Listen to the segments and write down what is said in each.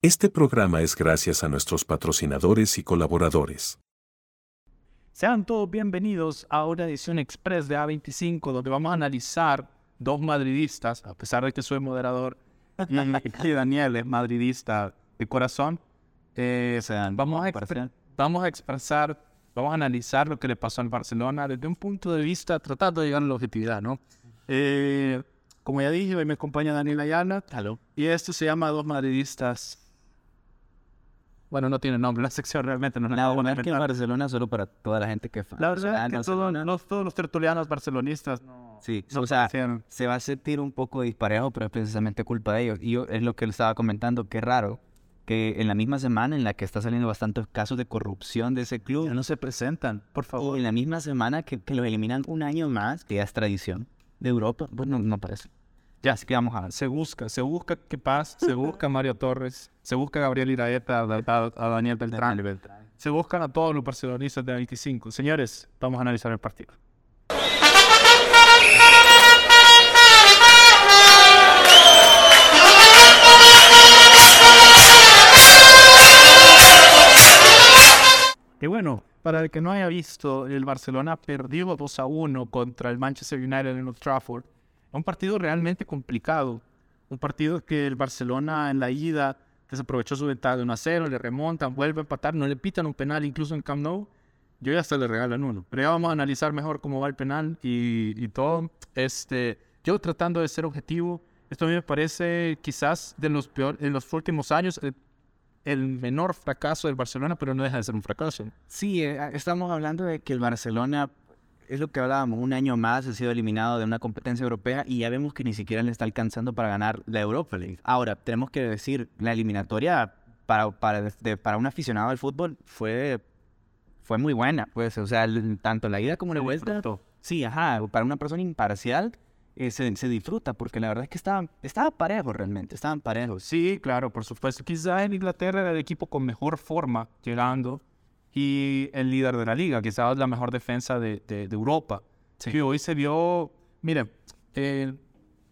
Este programa es gracias a nuestros patrocinadores y colaboradores. Sean todos bienvenidos a una edición express de A25 donde vamos a analizar dos madridistas, a pesar de que soy moderador y Daniel es madridista de corazón. Eh, vamos, a expre- vamos a expresar, vamos a analizar lo que le pasó al Barcelona desde un punto de vista tratando de llegar a la objetividad, ¿no? Eh, como ya dije, hoy me acompaña Daniel Ayala. Y esto se llama Dos Madridistas. Bueno, no tiene nombre, la sección realmente no es La nada verdad que Barcelona solo para toda la gente que es fan. La verdad es que todo- no todos los tertulianos barcelonistas no, Sí, no o sea, se va a sentir un poco disparejo, pero es precisamente culpa de ellos. Y yo, es lo que le estaba comentando, qué raro que en la misma semana en la que está saliendo bastantes casos de corrupción de ese club, ya no se presentan, por o favor. en la misma semana que, que lo eliminan un año más, que ya es tradición de Europa, pues no, no parece. Ya, Así que vamos a ver. se busca, se busca que paz, se busca Mario Torres, se busca Gabriel Iraeta, a, a- a Daniel Beltrán, se buscan a todos los barcelonistas de 25. Señores, vamos a analizar el partido. Y bueno, para el que no haya visto, el Barcelona perdió 2 a 1 contra el Manchester United en Old Trafford. Un partido realmente complicado. Un partido que el Barcelona en la ida desaprovechó su ventaja de 1 a 0, le remontan, vuelve a empatar, no le pitan un penal incluso en Camp Nou. Yo ya hasta le regalan uno. Pero ya vamos a analizar mejor cómo va el penal y, y todo. Este, yo tratando de ser objetivo, esto a mí me parece quizás de los peor, en los últimos años el, menor fracaso del Barcelona, pero no deja de ser un fracaso. Sí, eh, estamos hablando de que el Barcelona, es lo que hablábamos, un año más ha sido eliminado de una competencia europea y ya vemos que ni siquiera le está alcanzando para ganar la Europa League. Ahora, tenemos que decir, la eliminatoria para, para, de- para un aficionado al fútbol fue, fue muy buena, pues, o sea, el- tanto la ida como la vuelta. Sí, ajá, para una persona imparcial eh, se, se disfruta porque la verdad es que estaban, estaba parejo realmente, estaban parejos. Sí, claro, por supuesto. Quizá en Inglaterra era el equipo con mejor forma llegando y el líder de la liga, quizás la mejor defensa de, de- de Europa. Sí. Que hoy se vio, miren, eh,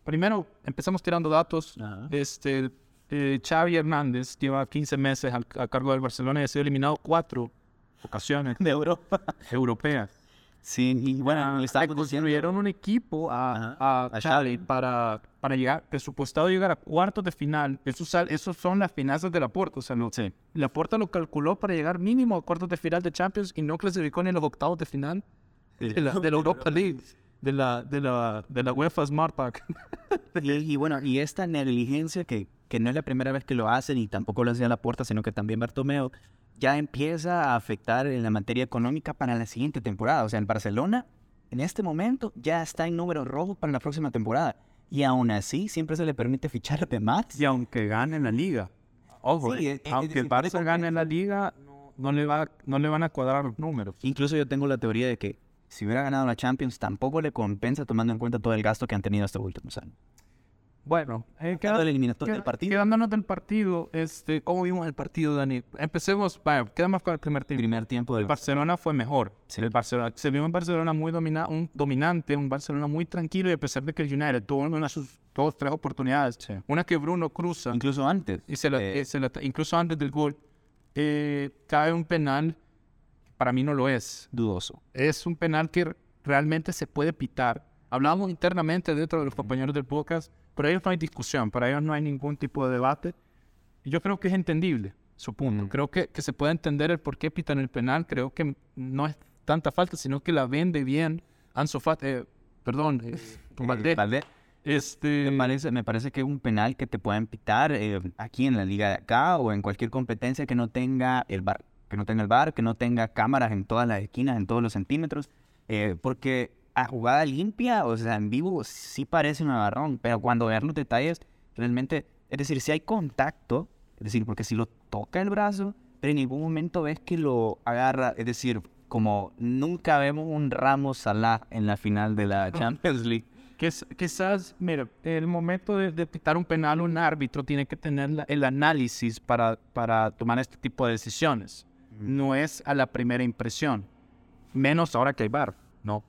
primero empezamos tirando datos. Ajá. Este, eh, Xavi Hernández lleva 15 meses al- a cargo del Barcelona y ha sido eliminado cuatro ocasiones De Europa. europeas. Sí, y bueno, le estaba construyeron un equipo a, a, a Xavi. para, para llegar, presupuestado llegar a cuartos de final. Esos, esos son las finanzas de la Porta. O sea, lo, Sí. la Porta lo calculó para llegar mínimo a cuartos de final de Champions y no clasificó ni en los octavos de final de la, de la Europa League, de la, de la, de la UEFA Smart Pack. Y, y bueno, y esta negligencia que, que no es la primera vez que lo hacen y tampoco lo hacía la puerta, sino que también Bartomeo, ya empieza a afectar en la materia económica para la siguiente temporada. O sea, el Barcelona en este momento ya está en números rojos para la próxima temporada. Y aún así siempre se le permite fichar de más. Y aunque gane la liga, ojo, Sí, eh, aunque el Barça gane la liga, no, no le va, no le van a cuadrar los números. Incluso yo tengo la teoría de que si hubiera ganado la Champions tampoco le compensa tomando en cuenta todo el gasto que han tenido estos últimos años. Bueno, eh, queda- del partido. Quedándonos del partido, este, ¿cómo vimos el partido, Dani? Empecemos, vaya, quedamos con el primer tiempo. Primer tiempo del El Barcelona fue mejor. Sí. El Barcelona, se vio un Barcelona muy domina, un dominante, un Barcelona muy tranquilo y a pesar de que el United tuvo una de sus dos, tres oportunidades, Sí. una que Bruno cruza Incluso antes. y se la, eh, eh, se la- incluso antes del gol, eh, cae un penal, para mí no lo es. dudoso. Es un penal que realmente se puede pitar. Hablábamos internamente dentro de los compañeros del podcast, pero ellos no hay discusión, para ellos no hay ningún tipo de debate. Y yo creo que es entendible su punto. Creo que, que se puede entender el por qué pitan el penal. Creo que no es tanta falta, sino que la vende bien Ansu Fati, eh, perdón, eh, Valdé. Valdé. Este, Me parece, me parece que es un penal que te pueden pitar eh, aquí en la liga de acá o en cualquier competencia que no tenga el bar, que no tenga el bar, que no tenga cámaras en todas las esquinas, en todos los centímetros, eh, porque a jugada limpia, o sea, en vivo sí parece un agarrón, pero cuando veas los detalles, realmente, es decir, si hay contacto, es decir, porque si lo toca el brazo, pero en ningún momento ves que lo agarra, es decir, como nunca vemos un Ramos Salah en la final de la Champions League. Quizás, mira, el momento de, de pitar un penal, un árbitro tiene que tener la- el análisis para, para tomar este tipo de decisiones. No es a la primera impresión. Menos ahora que hay VAR, ¿no?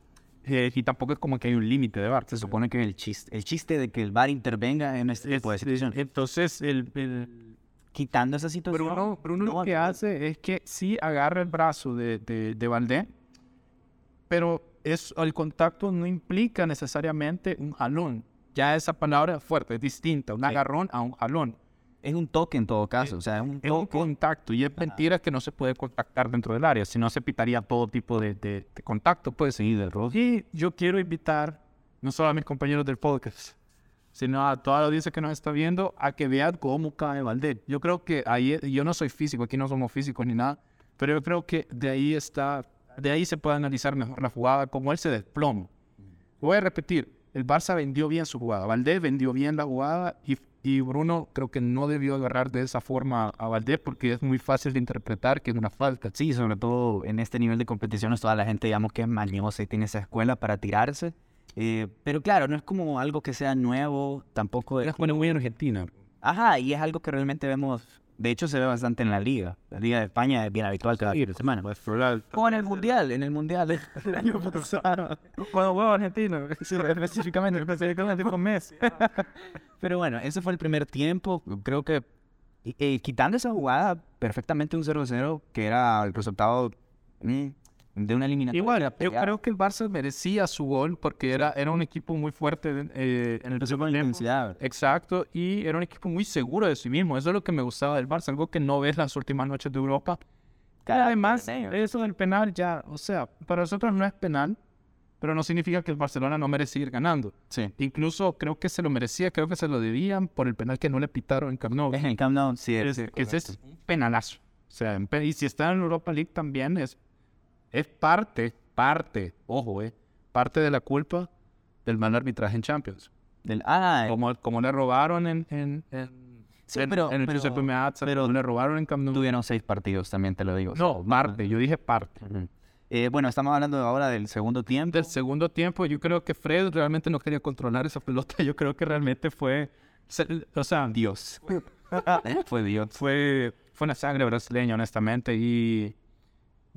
Eh, y tampoco es como que hay un límite de VAR. Se supone que el chiste, el chiste de que el VAR intervenga en este tipo de Es- situaciones. Entonces, el, el- quitando esa situación. Bruno, Bruno no lo que va- hace es que sí agarra el brazo de, de, de Valdés, pero es, el contacto no implica necesariamente un jalón. Ya esa palabra es fuerte, es distinta, un agarrón a un jalón. Es un toque en todo caso, o sea, es un Es un contacto y es mentira que no se puede contactar dentro del área, si no se pitaría todo tipo de, de- de contacto, pues. Sí, de roce. Y yo quiero invitar no solo a mis compañeros del podcast, sino a toda la audiencia que nos está viendo a que vean cómo cae Valdés. Yo creo que ahí, yo no soy físico, aquí no somos físicos ni nada, pero yo creo que de ahí está, de ahí se puede analizar mejor la jugada, cómo él se desploma. Voy a repetir, el Barça vendió bien su jugada, Valdés vendió bien la jugada y, y Bruno creo que no debió agarrar de esa forma a Valdés porque es muy fácil de interpretar que es una falta. Sí, sobre todo en este nivel de competiciones, toda la gente, digamos, que es mañosa y tiene esa escuela para tirarse. Eh, pero claro, no es como algo que sea nuevo, tampoco es... Es bueno, muy en Argentina. Ajá, y es algo que realmente vemos, de hecho se ve bastante en la liga. La liga de España es bien habitual cada de semana. O en el Mundial, en el Mundial del año pasado. Cuando juego Argentina, específicamente, específicamente con Messi. Pero bueno, ese fue el primer tiempo. Creo que eh, quitando esa jugada, perfectamente un 0-0, que era el resultado mm, de una eliminatoria. Igual, yo creo que el Barça merecía su gol porque era, era un equipo muy fuerte eh, en el tiempo. intensidad. Exacto, y era un equipo muy seguro de sí mismo. Eso es lo que me gustaba del Barça, algo que no ves las últimas noches de Europa. Carácter, además, ¿eh? eso del penal ya, o sea, para nosotros no es penal, pero no significa que el Barcelona no merece ir ganando. Sí. Incluso creo que se lo merecía, creo que se lo debían por el penal que no le pitaron en Camp Nou. En Camp Nou, sí. Es- es que ese es un penalazo. O sea, y si está en Europa League también es, es parte, parte, ojo, eh, parte de la culpa del mal arbitraje en Champions. del- ah, Como, como le robaron en, en, en, Sí, en- pero- en el pero- Giuseppe Meazza, como le robaron en Camp Nou. tuvieron seis partidos, también te lo digo. No, parte, yo dije parte. Ujú. Eh, bueno, estamos hablando ahora del segundo tiempo. Del segundo tiempo, yo creo que Fred realmente no quería controlar esa pelota. Yo creo que realmente fue, o sea, Dios. Fue Dios. fue, fue una sangre brasileña, honestamente. Y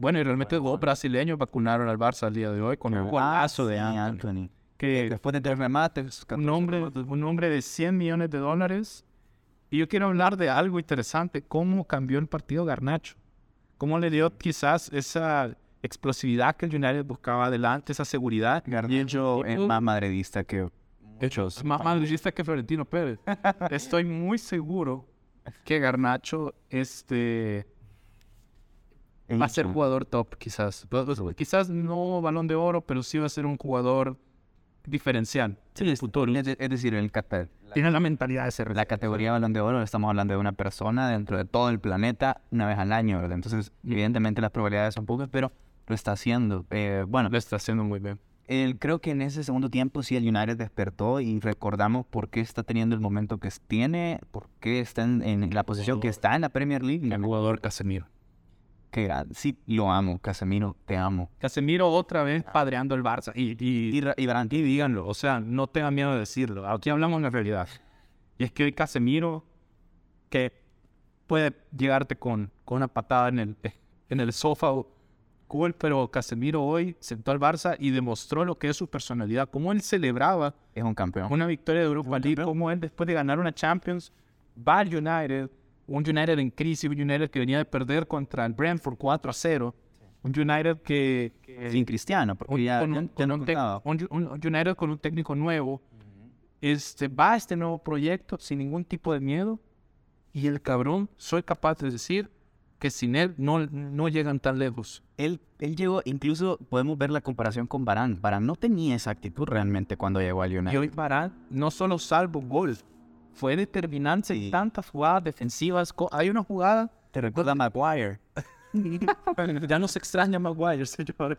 bueno, y realmente dos brasileños vacunaron al Barça al día de hoy con un golazo de Ah, sí, Anthony. Anthony. Que Después de tres remates, un hombre, un hombre de 100 millones de dólares. Y yo quiero hablar de algo interesante, cómo cambió el partido Garnacho. Cómo le dio quizás esa explosividad que el United buscaba adelante, esa seguridad. Garnacho es más madridista que muchos. Es más madridista que Florentino Pérez. Estoy muy seguro que Garnacho este, va a ser jugador top, quizás. Quizás no balón de oro, pero sí va a ser un jugador diferencial. Sí, es, es de- es decir, el cate- Tiene la mentalidad de ser. la categoría Balón de Oro, estamos hablando de una persona dentro de todo el planeta una vez al año, ¿verdad? Entonces, evidentemente las probabilidades son pocas, pero lo está haciendo. Eh, bueno, Lo está haciendo muy bien. el- creo que en ese segundo tiempo sí el United despertó y recordamos por qué está teniendo el momento que tiene, por qué está en, en la posición que está en la Premier League. El jugador Casemiro. Qué grande. Sí, lo amo, Casemiro, te amo. Casemiro otra vez padreando el Barça. Y, y, Y, y díganlo, o sea, no tengan miedo de decirlo. Aquí hablamos la realidad. Y es que hoy Casemiro, que puede llegarte con, con una patada en el, en el sofá, o- cool, pero Casemiro hoy sentó al Barça y demostró lo que es su personalidad, cómo él celebraba es un campeón. una victoria de Europa League, cómo él después de ganar una Champions va al United, un United en crisis, un United que venía de perder contra el Brentford 4 a 0, un United que... que- Sin Cristiano, porque un- ya, un- ya con no un un- un- un United con un técnico nuevo, este, va a este nuevo proyecto sin ningún tipo de miedo y el cabrón, soy capaz de decir que sin él no, no llegan tan lejos. Él, él llegó, incluso podemos ver la comparación con Barán. Barán no tenía esa actitud realmente cuando llegó al Y United. hoy Varane no solo salvo gol, fue determinante Sí. en tantas jugadas defensivas. Hay una jugada, Te recuerda a Maguire. ya nos extraña Maguire, señor.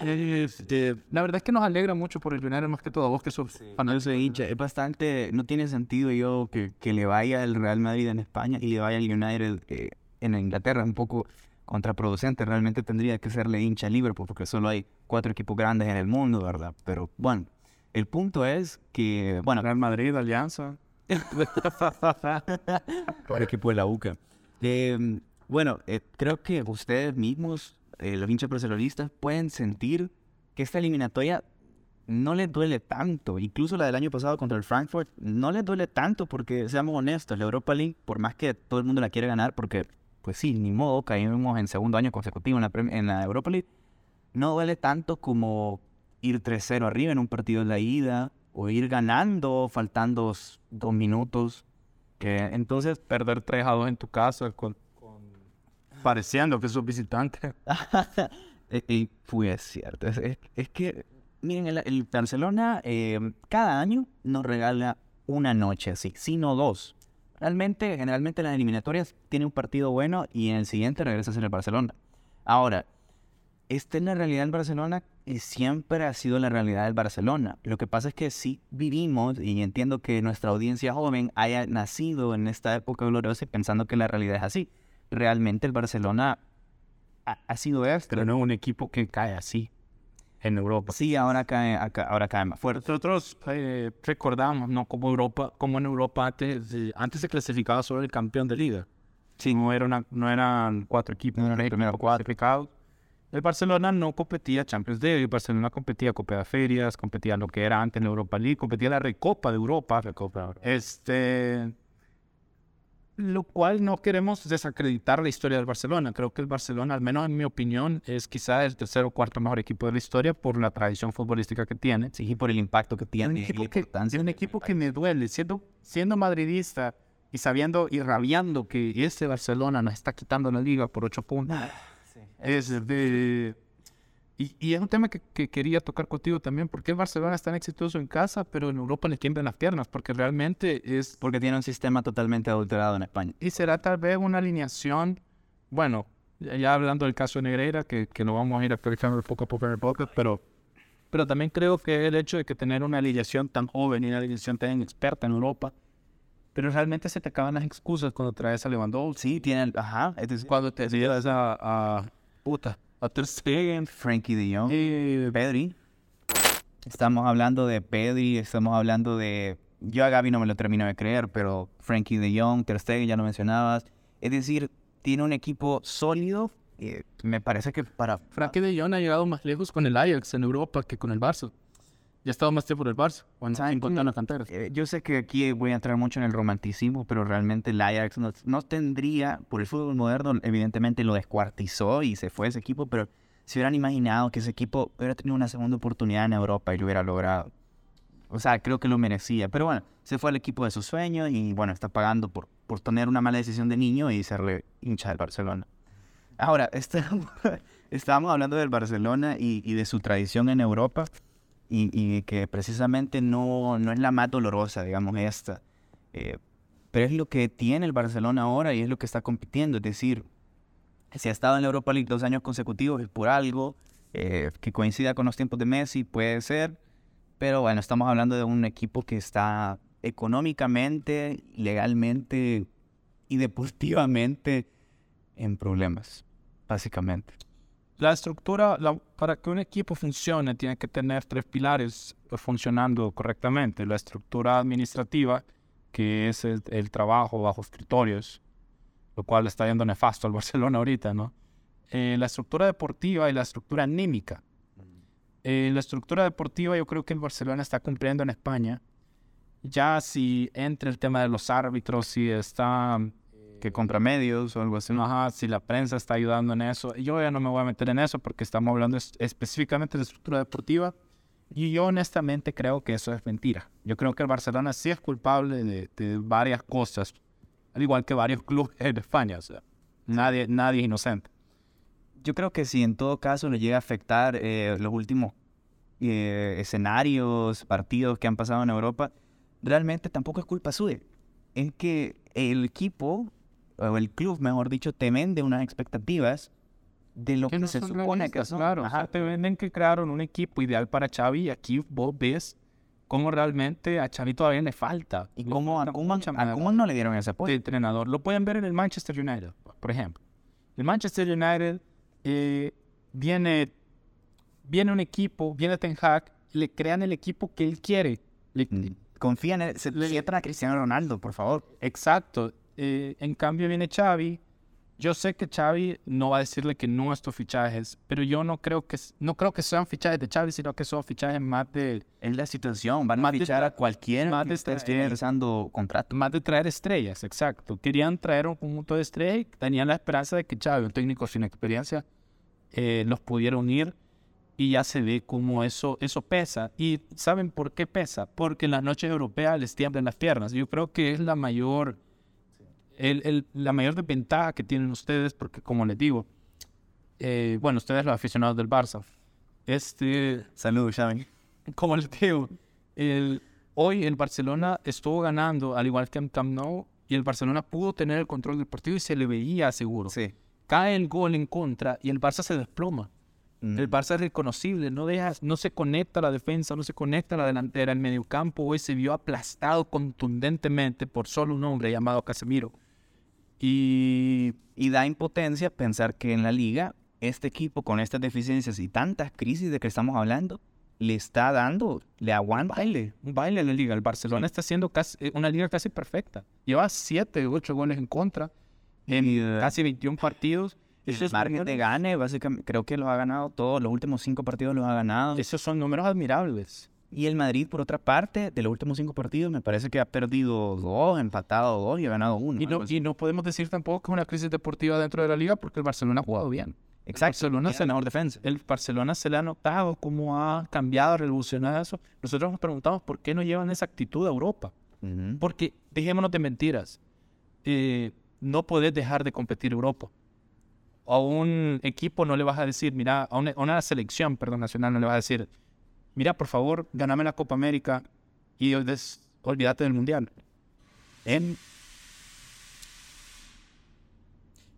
Este, la verdad es que nos alegra mucho por el United más que todo a vos que sos fanático. soy hincha. Es bastante. No tiene sentido yo que, que le vaya el Real Madrid en España y le vaya el United eh, en Inglaterra. Un poco contraproducente. Realmente tendría que serle hincha Liverpool porque solo hay cuatro equipos grandes en el mundo, ¿verdad? Pero bueno, el punto es que. Bueno, Real Madrid, Alianza. el equipo de la UCA. Eh, bueno, eh, creo que ustedes mismos, eh, los hinchas barcelonistas, pueden sentir que esta eliminatoria no les duele tanto. Incluso la del año pasado contra el Frankfurt, no les duele tanto porque, seamos honestos, la Europa League, por más que todo el mundo la quiere ganar, porque, pues sí, ni modo, caímos en segundo año consecutivo en la, en la Europa League, no duele tanto como ir 3-0 arriba en un partido de la ida o ir ganando faltando dos minutos. Que entonces perder 3 a 2 en tu casa con, pareciendo que sos visitante. y, fue cierto. Es, que, miren, el, Barcelona eh, cada año nos regala una noche así, sino dos. Realmente, generalmente las eliminatorias tiene un partido bueno y en el siguiente regresa a ser el Barcelona. Ahora, esta es la realidad del Barcelona y siempre ha sido la realidad del Barcelona. Lo que pasa es que sí vivimos, y entiendo que nuestra audiencia joven haya nacido en esta época gloriosa pensando que la realidad es así. Realmente el Barcelona ha, sido esto. Pero no es un equipo que cae así en Europa. Sí, ahora cae, ahora cae más fuerte. Nosotros eh, recordamos, ¿no? Como Europa, como en Europa antes, antes se clasificaba solo el campeón de liga. Sí. No, era una, no eran cuatro equipos, no eran cuatro clasificados el Barcelona no competía Champions League, el Barcelona competía Copa de Ferias, competía lo que era antes en la Europa League, competía la Recopa de Europa. Recopa. Este, lo cual no queremos desacreditar la historia del Barcelona. Creo que el Barcelona, al menos en mi opinión, es quizá el tercer o cuarto mejor equipo de la historia por la tradición futbolística que tiene. Sí, y por el impacto que tiene. Un equipo, que, un equipo que me duele, siendo, siendo madridista y sabiendo y rabiando que este Barcelona nos está quitando la liga por ocho puntos. Es de... Y, es un tema que, quería tocar contigo también, porque Barcelona es tan exitoso en casa, pero en Europa le tiemblan las piernas, porque realmente es... Porque tiene un sistema totalmente adulterado en España. Y será tal vez una alineación, bueno, ya hablando del caso de Negreira, que, que lo vamos a ir actualizando poco a poco en el podcast, pero, pero también creo que el hecho de que tener una alineación tan joven y una alineación tan experta en Europa, pero realmente se te acaban las excusas cuando traes a Lewandowski. Sí, tienen, ajá, es cuando te llevas a, a puta, a Ter Stegen, Frankie de Jong, Pedri. Estamos hablando de Pedri, estamos hablando de... Yo a Gaby no me lo termino de creer, pero Frankie de Jong, Ter Stegen, ya lo mencionabas. Es decir, tiene un equipo sólido. Eh, me parece que para... Frankie de Jong ha llegado más lejos con el Ajax en Europa que con el Barça. Ya estado más tiempo en el Barça, cuando eh, yo sé que aquí voy a entrar mucho en el romanticismo, pero realmente el Ajax no, tendría, por el fútbol moderno, evidentemente lo descuartizó y se fue ese equipo, pero si hubieran imaginado que ese equipo hubiera tenido una segunda oportunidad en Europa y lo hubiera logrado. O sea, creo que lo merecía. Pero bueno, se fue al equipo de sus sueños y bueno, está pagando por, por tener una mala decisión de niño y serle hincha del Barcelona. Ahora, estábamos, hablando del Barcelona y, y de su tradición en Europa y, que precisamente no, no, es la más dolorosa, digamos, esta. Eh, pero es lo que tiene el Barcelona ahora y es lo que está compitiendo. Es decir, si ha estado en la Europa League dos años consecutivos es por algo eh, que coincida con los tiempos de Messi, puede ser. Pero bueno, estamos hablando de un equipo que está económicamente, legalmente y deportivamente en problemas, básicamente. La estructura, para que un equipo funcione, tiene que tener tres pilares funcionando correctamente. La estructura administrativa, que es el, trabajo bajo escritorios, lo cual está yendo nefasto al Barcelona ahorita, ¿no? Eh, la estructura deportiva y la estructura anímica. Eh, la estructura deportiva yo creo que el Barcelona está cumpliendo en España. Ya si entra el tema de los árbitros, si está que contra medios o algo así. Ajá, si la prensa está ayudando en eso. Yo ya no me voy a meter en eso porque estamos hablando específicamente de estructura deportiva. Y yo honestamente creo que eso es mentira. Yo creo que el Barcelona sí es culpable de, varias cosas, al igual que varios clubes en España. O sea, nadie, nadie es inocente. Yo creo que si en todo caso le llega a afectar eh, los últimos eh, escenarios, partidos que han pasado en Europa, realmente tampoco es culpa suya. Es que el equipo o el club, mejor dicho, te vende unas expectativas de lo que, se supone que son. Claro, te venden que crearon un equipo ideal para Xavi y aquí vos ves cómo realmente a Xavi todavía le falta. Y cómo a Koeman no le dieron ese puesto. De entrenador. Lo pueden ver en el Manchester United, por ejemplo. El Manchester United eh, viene, viene un equipo, viene Ten Hag, le crean el equipo que él quiere. Mm. confían en le, a Cristiano Ronaldo, por favor. Exacto. Eh, en cambio viene Xavi Yo sé que Xavi no va a decirle que no a estos fichajes, pero yo no creo que no creo que sean fichajes de Xavi, sino que son fichajes más de Es la situación, van a fichar a cualquiera más de regresando contrato. más de traer estrellas, exacto. Querían traer un conjunto de estrellas y tenían la esperanza de que Xavi, un técnico sin experiencia, eh, los pudiera unir y ya se ve cómo eso, eso pesa. ¿Y saben por qué pesa? Porque en las noches europeas les tiemblan las piernas. Yo creo que es la mayor, el, el- la mayor desventaja que tienen ustedes, porque como les digo, eh, bueno, ustedes los aficionados del Barça, este, Saludos, Xavi. como les digo, el, hoy el Barcelona estuvo ganando, al igual que en Camp Nou, y el Barcelona pudo tener el control del partido y se le veía seguro. Sí. Cae el gol en contra y el Barça se desploma. Mm. El Barça es reconocible, no, deja, no se conecta a la defensa, no se conecta a la delantera. El mediocampo hoy se vio aplastado contundentemente por solo un hombre llamado Casemiro. Y Y da impotencia pensar que en la liga, este equipo con estas deficiencias y tantas crisis de que estamos hablando, le está dando, le aguanta. baile, un baile en la liga. El Barcelona está haciendo casi, eh, una liga casi perfecta. Lleva 7, 8 goles en contra en Y, eh, casi 21 partidos. El margen de gane, básicamente, creo que los ha ganado todos, los últimos cinco partidos los ha ganado. Esos son números admirables. Y el Madrid, por otra parte, de los últimos cinco partidos, me parece que ha perdido dos, empatado dos y ha ganado uno. Y no, y no podemos decir tampoco que es una crisis deportiva dentro de la liga porque el Barcelona ha jugado bien. Exacto. Barcelona es la mejor defensa. El Barcelona se le ha notado cómo ha cambiado, revolucionado eso. Nosotros nos preguntamos por qué no llevan esa actitud a Europa. Porque, dejémonos de mentiras, eh, no podés dejar de competir Europa. A un equipo no le vas a decir, mira, a una, a una selección, perdón, nacional no le vas a decir, mira, por favor, ganame la Copa América y des- olvídate del Mundial. En,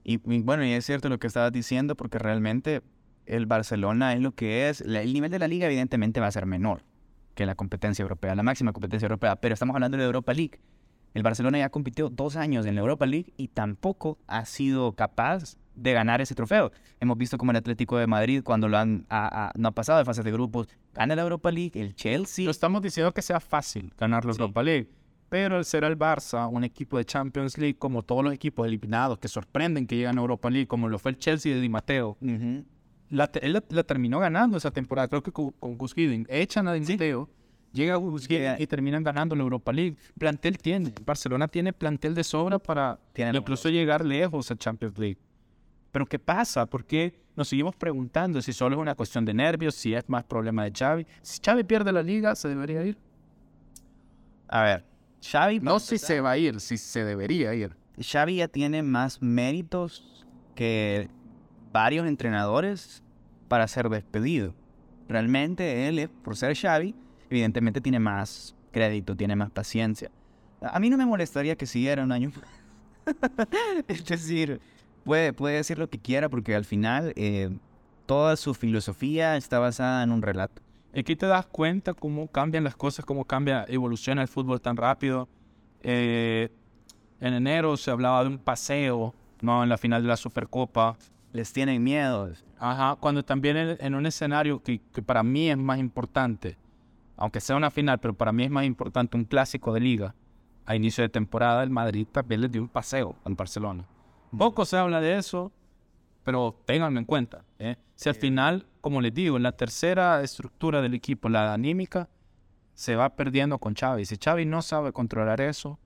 Y, bueno, y es cierto lo que estabas diciendo, porque realmente el Barcelona es lo que es. El nivel de la liga, evidentemente, va a ser menor que la competencia europea, la máxima competencia europea. Pero estamos hablando de Europa League. El Barcelona ya compitió dos años en la Europa League y tampoco ha sido capaz de ganar ese trofeo. Hemos visto como el Atlético de Madrid, cuando lo han, ha- ha- no ha pasado de fases de grupos, gana la Europa League, el Chelsea. no estamos diciendo que sea fácil ganar la Sí. Europa League, pero el ser el Barça, un equipo de Champions League, como todos los equipos eliminados que sorprenden que llegan a Europa League, como lo fue el Chelsea de Di Matteo, la, él la, la terminó ganando esa temporada, creo que con, con Gus Hiddink. Echan a Di Matteo, Llega- Hiddink y terminan ganando la Europa League. Plantel tiene, Barcelona tiene plantel de sobra para Tiene incluso llegar lejos a Champions League. Pero ¿qué pasa? ¿Por qué nos seguimos preguntando si solo es una cuestión de nervios, si es más problema de Xavi? Si Xavi pierde la liga, ¿se debería ir? A ver, Xavi, No si se va a ir, si se debería ir. Xavi ya tiene más méritos que varios entrenadores para ser despedido. Realmente él, es, por ser Xavi, evidentemente tiene más crédito, tiene más paciencia. A mí no me molestaría que siguiera un año. es decir, puede, puede decir lo que quiera porque al final eh, toda su filosofía está basada en un relato. Aquí te das cuenta cómo cambian las cosas, cómo cambia, evoluciona el fútbol tan rápido. Eh, en enero se hablaba de un paseo, ¿no? En la final de la Supercopa. Les tienen miedo. Ajá, cuando también en, en un escenario que, que para mí es más importante, aunque sea una final, pero para mí es más importante un clásico de liga, a inicio de temporada, el Madrid también les dio un paseo al Barcelona. Poco se habla de eso, pero ténganlo en cuenta. ¿eh? Si al final, como les digo, en la tercera estructura del equipo, la anímica, se va perdiendo con Xavi. Si Xavi no sabe controlar eso,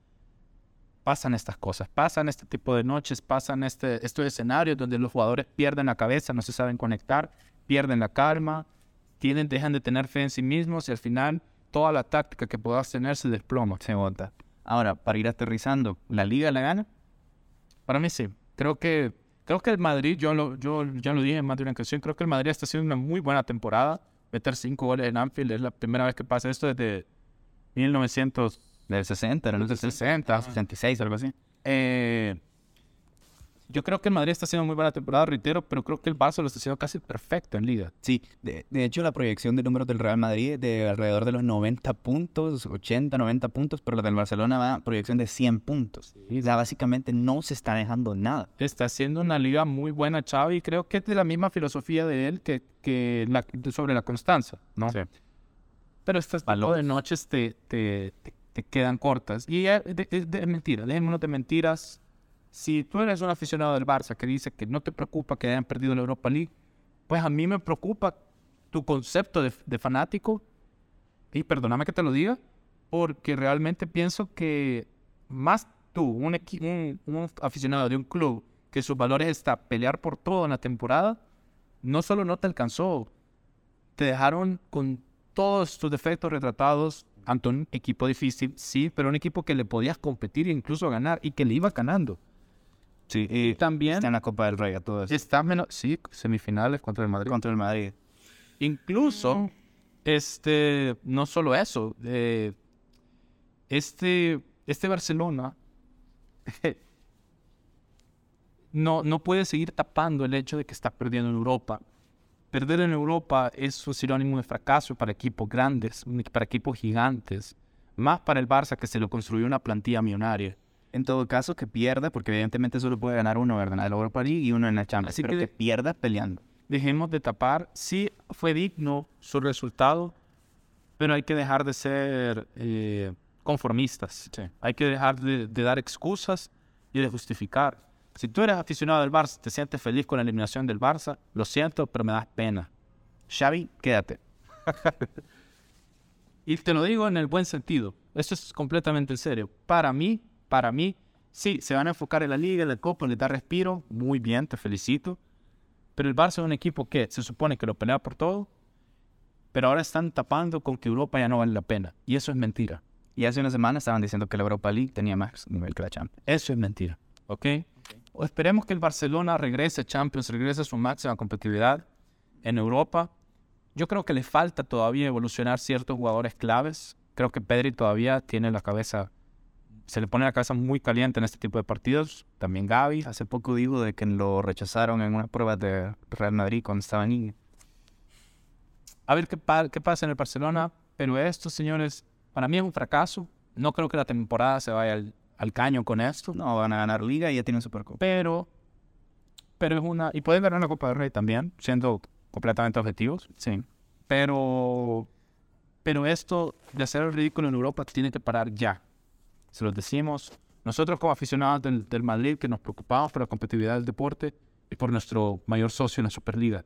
pasan estas cosas, pasan este tipo de noches, pasan este, estos escenarios donde los jugadores pierden la cabeza, no se saben conectar, pierden la calma, tienen, dejan de tener fe en sí mismos y al final toda la táctica que puedas tener se desploma. Se vota. Ahora, para ir aterrizando, ¿la liga la gana? Para mí sí. Creo que, creo que el Madrid, yo, lo, yo ya lo dije en más de una ocasión, creo que el Madrid está haciendo una muy buena temporada. Meter cinco goles en Anfield es la primera vez que pasa esto desde 1960. Del 60, era el 60. 66, algo así. Eh, yo creo que el Madrid está haciendo muy buena temporada, reitero, pero creo que el Barça lo está haciendo casi perfecto en liga. Sí, de, de hecho la proyección de números del Real Madrid es de alrededor de los 90 puntos, 80, 90 puntos, pero la del Barcelona va a proyección de 100 puntos. O sea, básicamente no se está dejando nada. Está haciendo una liga muy buena Xavi y creo que es de la misma filosofía de él que, que la, sobre la constancia, ¿no? Pero estas de noches te, te, te, te quedan cortas. Y es es mentira, dejémonos de mentiras. Si tú eres un aficionado del Barça que dice que no te preocupa que hayan perdido la Europa League, pues a mí me preocupa tu concepto de, fanático. Y perdóname que te lo diga, porque realmente pienso que más tú, un aficionado de un club que sus valores está pelear por todo en la temporada, no solo no te alcanzó, te dejaron con todos tus defectos retratados ante un equipo difícil, sí, pero un equipo que le podías competir e incluso ganar y que le iba ganando. Sí, y También está en la Copa del Rey a todo eso. está menos, sí, semifinales contra el Madrid. Contra el Madrid. Incluso, este, no solo eso, eh, este, este Barcelona no, no puede seguir tapando el hecho de que está perdiendo en Europa. Perder en Europa es un sinónimo de fracaso para equipos grandes, para equipos gigantes, más para el Barça que se lo construyó una plantilla millonaria. En todo caso, que pierda, porque evidentemente solo puede ganar uno, ¿verdad? En la Europa League y uno en la Champions. Así pero que que, pierda peleando. dejemos de tapar. Sí fue digno su resultado, pero hay que dejar de ser eh, conformistas. Hay que dejar de, de dar excusas y de justificar. Si tú eres aficionado del Barça, te sientes feliz con la eliminación del Barça, lo siento, pero me das pena. Xavi, quédate. Y te lo digo en el buen sentido. Esto es completamente en serio. Para mí, para mí, sí, se van a enfocar en la liga, en la copa, le da respiro. Muy bien, te felicito. Pero el Barça es un equipo que se supone que lo pelea por todo, pero ahora están tapando con que Europa ya no vale la pena. Y eso es mentira. Y hace una semana estaban diciendo que la Europa League tenía más nivel que la Champions. Eso es mentira. ¿Ok? Esperemos que el Barcelona regrese a Champions, regrese a su máxima competitividad en Europa. Yo creo que le falta todavía evolucionar ciertos jugadores claves. Creo que Pedri todavía tiene la cabeza, se le pone la cabeza muy caliente en este tipo de partidos. También Gaby. Hace poco dijo de que lo rechazaron en una prueba de Real Madrid cuando estaba niño. A ver qué, pa- qué pasa en el Barcelona. Pero esto, señores, para mí es un fracaso. No creo que la temporada se vaya al, al caño con esto. No, van a ganar Liga y ya tienen Supercopa. pero pero es una y pueden ganar la Copa del Rey también siendo completamente objetivos Sí. pero pero esto de hacer el ridículo en Europa tiene que parar ya se los decimos nosotros como aficionados del, del Madrid que nos preocupamos por la competitividad del deporte y por nuestro mayor socio en la Superliga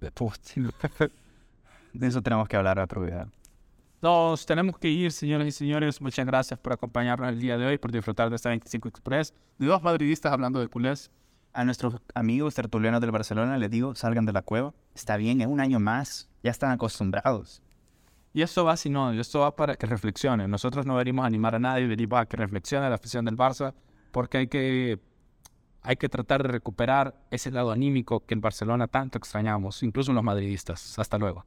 De eso tenemos que hablar otro día. Nos tenemos que ir, señoras y señores. Muchas gracias por acompañarnos el día de hoy, por disfrutar de esta 25 Express. De dos madridistas hablando de culés. A nuestros amigos tertulianos del Barcelona les digo, salgan de la cueva. Está bien, es un año más. Ya están acostumbrados. Y esto va así, no, esto va para que reflexionen. Nosotros no venimos a animar a nadie, venimos a que reflexione la afición del Barça, porque hay que, hay que tratar de recuperar ese lado anímico que en Barcelona tanto extrañamos, incluso los madridistas. Hasta luego.